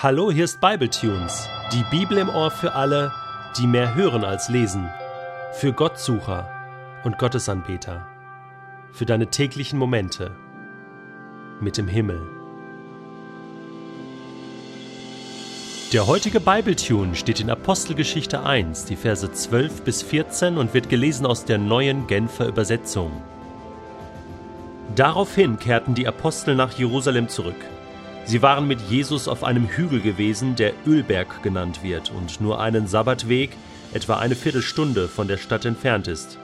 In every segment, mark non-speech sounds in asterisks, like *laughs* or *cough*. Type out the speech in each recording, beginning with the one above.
Hallo, hier ist Bibletunes, die Bibel im Ohr für alle, die mehr hören als lesen, für Gottsucher und Gottesanbeter, für deine täglichen Momente mit dem Himmel. Der heutige Bibletune steht in Apostelgeschichte 1, die Verse 12 bis 14 und wird gelesen aus der neuen Genfer Übersetzung. Daraufhin kehrten die Apostel nach Jerusalem zurück. Sie waren mit Jesus auf einem Hügel gewesen, der Ölberg genannt wird und nur einen Sabbatweg, etwa eine Viertelstunde von der Stadt entfernt ist.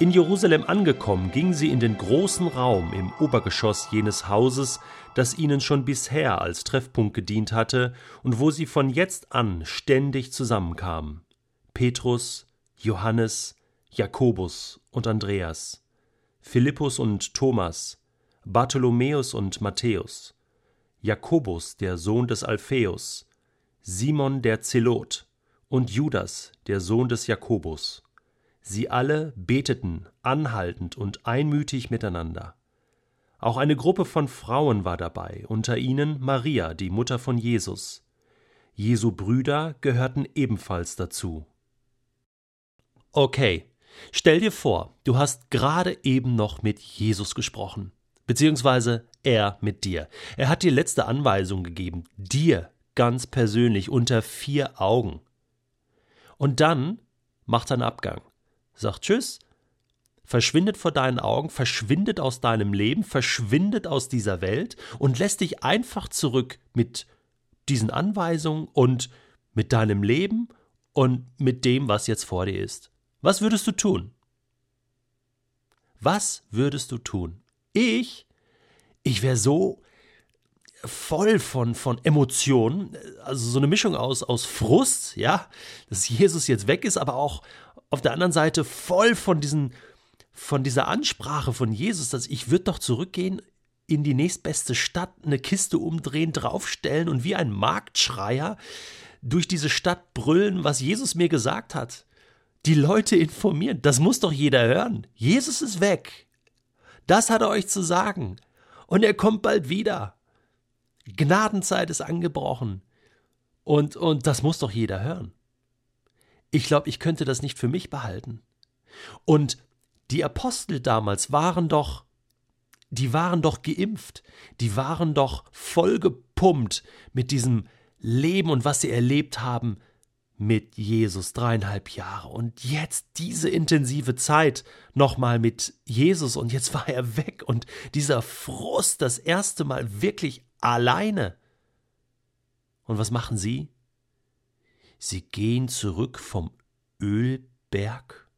In Jerusalem angekommen, gingen sie in den großen Raum im Obergeschoss jenes Hauses, das ihnen schon bisher als Treffpunkt gedient hatte und wo sie von jetzt an ständig zusammenkamen. Petrus, Johannes, Jakobus und Andreas, Philippus und Thomas, Bartholomäus und Matthäus, Jakobus, der Sohn des Alpheus, Simon der Zelot und Judas, der Sohn des Jakobus. Sie alle beteten anhaltend und einmütig miteinander. Auch eine Gruppe von Frauen war dabei, unter ihnen Maria, die Mutter von Jesus. Jesu Brüder gehörten ebenfalls dazu. Okay, stell dir vor, du hast gerade eben noch mit Jesus gesprochen beziehungsweise er mit dir. Er hat dir letzte Anweisung gegeben, dir ganz persönlich unter vier Augen. Und dann macht er einen Abgang, sagt Tschüss, verschwindet vor deinen Augen, verschwindet aus deinem Leben, verschwindet aus dieser Welt und lässt dich einfach zurück mit diesen Anweisungen und mit deinem Leben und mit dem, was jetzt vor dir ist. Was würdest du tun? Was würdest du tun? Ich, ich wäre so voll von, von Emotionen, also so eine Mischung aus, aus Frust, ja, dass Jesus jetzt weg ist, aber auch auf der anderen Seite voll von diesen, von dieser Ansprache von Jesus, dass ich würde doch zurückgehen in die nächstbeste Stadt, eine Kiste umdrehen, draufstellen und wie ein Marktschreier durch diese Stadt brüllen, was Jesus mir gesagt hat. Die Leute informieren, das muss doch jeder hören. Jesus ist weg. Das hat er euch zu sagen. Und er kommt bald wieder. Gnadenzeit ist angebrochen. Und, und das muss doch jeder hören. Ich glaube, ich könnte das nicht für mich behalten. Und die Apostel damals waren doch, die waren doch geimpft, die waren doch vollgepumpt mit diesem Leben und was sie erlebt haben mit Jesus dreieinhalb Jahre und jetzt diese intensive Zeit nochmal mit Jesus und jetzt war er weg und dieser Frust das erste Mal wirklich alleine. Und was machen sie? Sie gehen zurück vom Ölberg,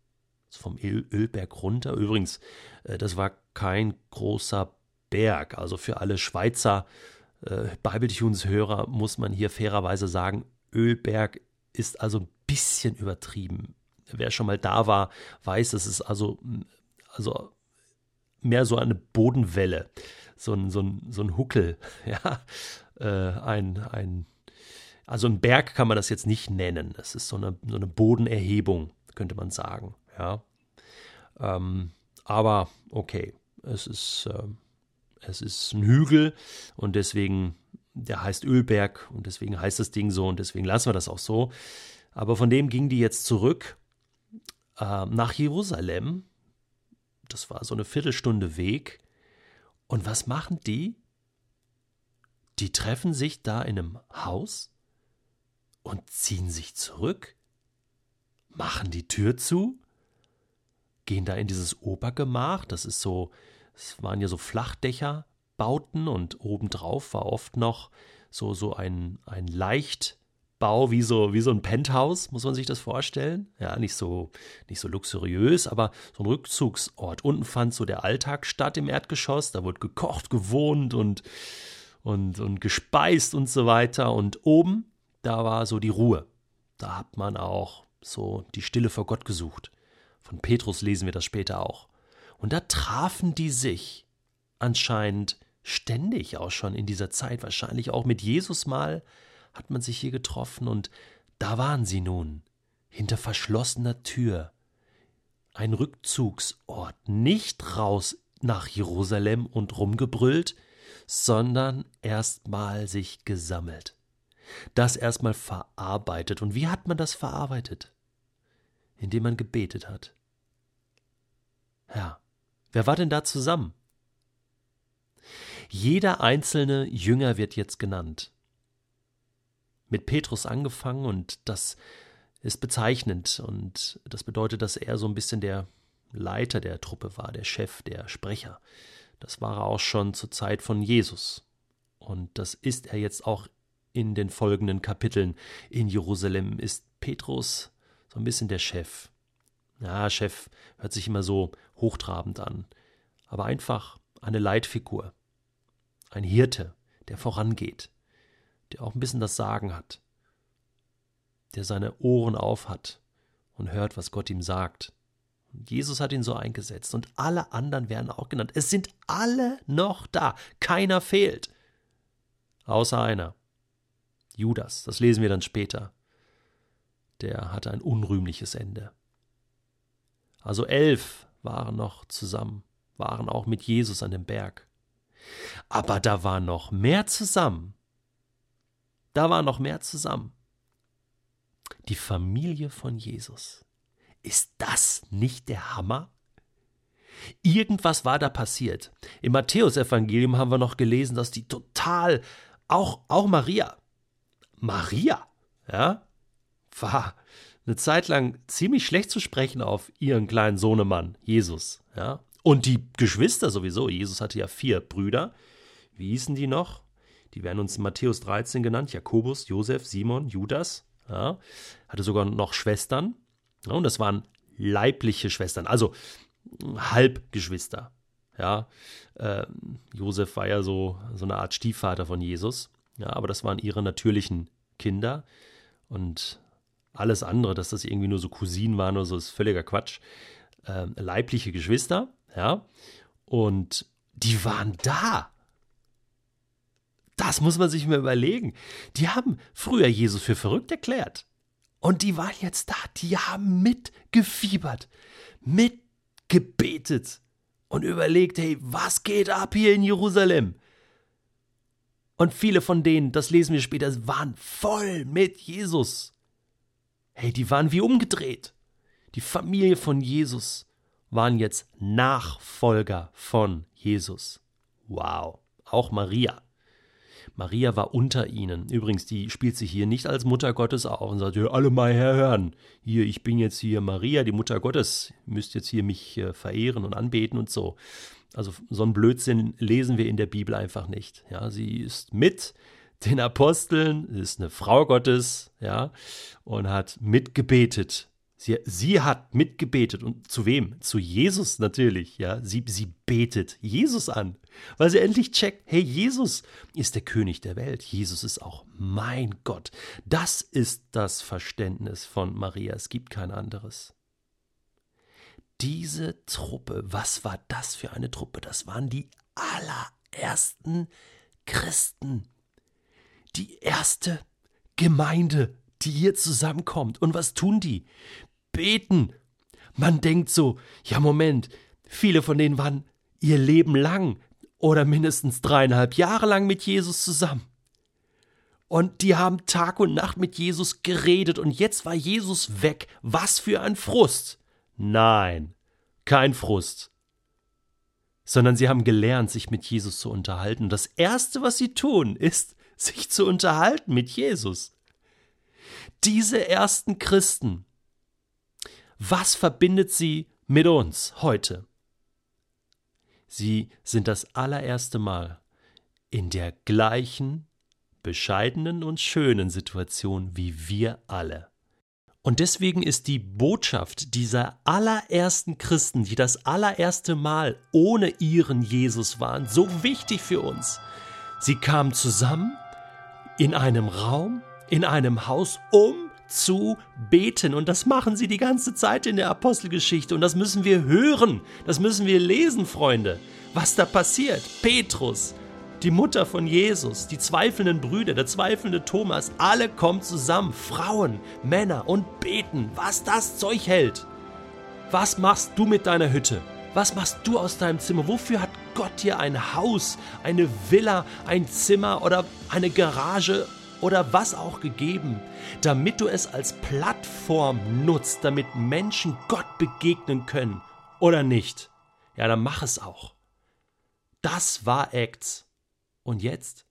vom Ölberg runter. Übrigens, äh, das war kein großer Berg. Also für alle Schweizer äh, Bibletunes-Hörer muss man hier fairerweise sagen, Ölberg ist also ein bisschen übertrieben. Wer schon mal da war, weiß, es ist also, also mehr so eine Bodenwelle, so ein, so ein, so ein Huckel, *laughs* ja, äh, ein, ein, also ein Berg kann man das jetzt nicht nennen. Es ist so eine, so eine Bodenerhebung, könnte man sagen, ja. Ähm, aber okay, es ist, äh, es ist ein Hügel und deswegen der heißt Ölberg und deswegen heißt das Ding so und deswegen lassen wir das auch so. Aber von dem gingen die jetzt zurück äh, nach Jerusalem. Das war so eine Viertelstunde Weg. Und was machen die? Die treffen sich da in einem Haus und ziehen sich zurück, machen die Tür zu, gehen da in dieses Obergemach, das ist so, es waren ja so Flachdächer, Bauten und obendrauf war oft noch so, so ein, ein Leichtbau, wie so, wie so ein Penthouse, muss man sich das vorstellen. Ja, nicht so, nicht so luxuriös, aber so ein Rückzugsort. Unten fand so der Alltag statt im Erdgeschoss, da wurde gekocht, gewohnt und, und, und gespeist und so weiter. Und oben, da war so die Ruhe. Da hat man auch so die Stille vor Gott gesucht. Von Petrus lesen wir das später auch. Und da trafen die sich anscheinend ständig auch schon in dieser Zeit, wahrscheinlich auch mit Jesus mal, hat man sich hier getroffen und da waren sie nun, hinter verschlossener Tür. Ein Rückzugsort, nicht raus nach Jerusalem und rumgebrüllt, sondern erstmal sich gesammelt. das erstmal verarbeitet. Und wie hat man das verarbeitet? Indem man gebetet hat. Ja, wer war denn da zusammen? Jeder einzelne Jünger wird jetzt genannt. Mit Petrus angefangen und das ist bezeichnend und das bedeutet, dass er so ein bisschen der Leiter der Truppe war, der Chef, der Sprecher. Das war er auch schon zur Zeit von Jesus. Und das ist er jetzt auch in den folgenden Kapiteln. In Jerusalem ist Petrus so ein bisschen der Chef. Ja, Chef hört sich immer so hochtrabend an, aber einfach eine Leitfigur, ein Hirte, der vorangeht, der auch ein bisschen das Sagen hat, der seine Ohren auf hat und hört, was Gott ihm sagt. Jesus hat ihn so eingesetzt und alle anderen werden auch genannt. Es sind alle noch da, keiner fehlt, außer einer. Judas, das lesen wir dann später. Der hatte ein unrühmliches Ende. Also elf waren noch zusammen, waren auch mit Jesus an dem Berg. Aber da war noch mehr zusammen. Da war noch mehr zusammen. Die Familie von Jesus. Ist das nicht der Hammer? Irgendwas war da passiert. Im Matthäusevangelium haben wir noch gelesen, dass die total, auch, auch Maria, Maria, ja, war eine Zeit lang ziemlich schlecht zu sprechen auf ihren kleinen Sohnemann, Jesus, ja. Und die Geschwister sowieso. Jesus hatte ja vier Brüder. Wie hießen die noch? Die werden uns in Matthäus 13 genannt: Jakobus, Josef, Simon, Judas. Ja. Hatte sogar noch Schwestern. Ja, und das waren leibliche Schwestern, also Halbgeschwister. Ja, äh, Josef war ja so, so eine Art Stiefvater von Jesus. Ja, aber das waren ihre natürlichen Kinder. Und alles andere, dass das irgendwie nur so Cousinen waren oder so, ist völliger Quatsch. Äh, leibliche Geschwister, ja. Und die waren da. Das muss man sich mal überlegen. Die haben früher Jesus für verrückt erklärt. Und die waren jetzt da. Die haben mitgefiebert, mitgebetet und überlegt, hey, was geht ab hier in Jerusalem? Und viele von denen, das lesen wir später, waren voll mit Jesus. Hey, die waren wie umgedreht. Die Familie von Jesus waren jetzt Nachfolger von Jesus. Wow. Auch Maria. Maria war unter ihnen. Übrigens, die spielt sich hier nicht als Mutter Gottes auf und sagt, ja, alle mal herhören. Hier, ich bin jetzt hier Maria, die Mutter Gottes. Ihr müsst jetzt hier mich äh, verehren und anbeten und so. Also so einen Blödsinn lesen wir in der Bibel einfach nicht. Ja, sie ist mit den Aposteln, ist eine Frau Gottes, ja, und hat mitgebetet. Sie, sie hat mitgebetet und zu wem? Zu Jesus natürlich, ja. Sie, sie betet Jesus an, weil sie endlich checkt, hey, Jesus ist der König der Welt. Jesus ist auch mein Gott. Das ist das Verständnis von Maria. Es gibt kein anderes diese Truppe, was war das für eine Truppe? Das waren die allerersten Christen. Die erste Gemeinde, die hier zusammenkommt. Und was tun die? Beten. Man denkt so, ja Moment, viele von denen waren ihr Leben lang oder mindestens dreieinhalb Jahre lang mit Jesus zusammen. Und die haben Tag und Nacht mit Jesus geredet und jetzt war Jesus weg. Was für ein Frust. Nein, kein Frust, sondern sie haben gelernt, sich mit Jesus zu unterhalten. Das Erste, was sie tun, ist, sich zu unterhalten mit Jesus. Diese ersten Christen, was verbindet sie mit uns heute? Sie sind das allererste Mal in der gleichen bescheidenen und schönen Situation wie wir alle. Und deswegen ist die Botschaft dieser allerersten Christen, die das allererste Mal ohne ihren Jesus waren, so wichtig für uns. Sie kamen zusammen in einem Raum, in einem Haus, um zu beten. Und das machen sie die ganze Zeit in der Apostelgeschichte. Und das müssen wir hören, das müssen wir lesen, Freunde, was da passiert. Petrus, die Mutter von Jesus, die zweifelnden Brüder, der zweifelnde Thomas, alle kommen zusammen, Frauen, Männer und beten, was das Zeug hält. Was machst du mit deiner Hütte? Was machst du aus deinem Zimmer? Wofür hat Gott dir ein Haus, eine Villa, ein Zimmer oder eine Garage oder was auch gegeben, damit du es als Plattform nutzt, damit Menschen Gott begegnen können oder nicht. Ja, dann mach es auch. Das war Acts. Und jetzt?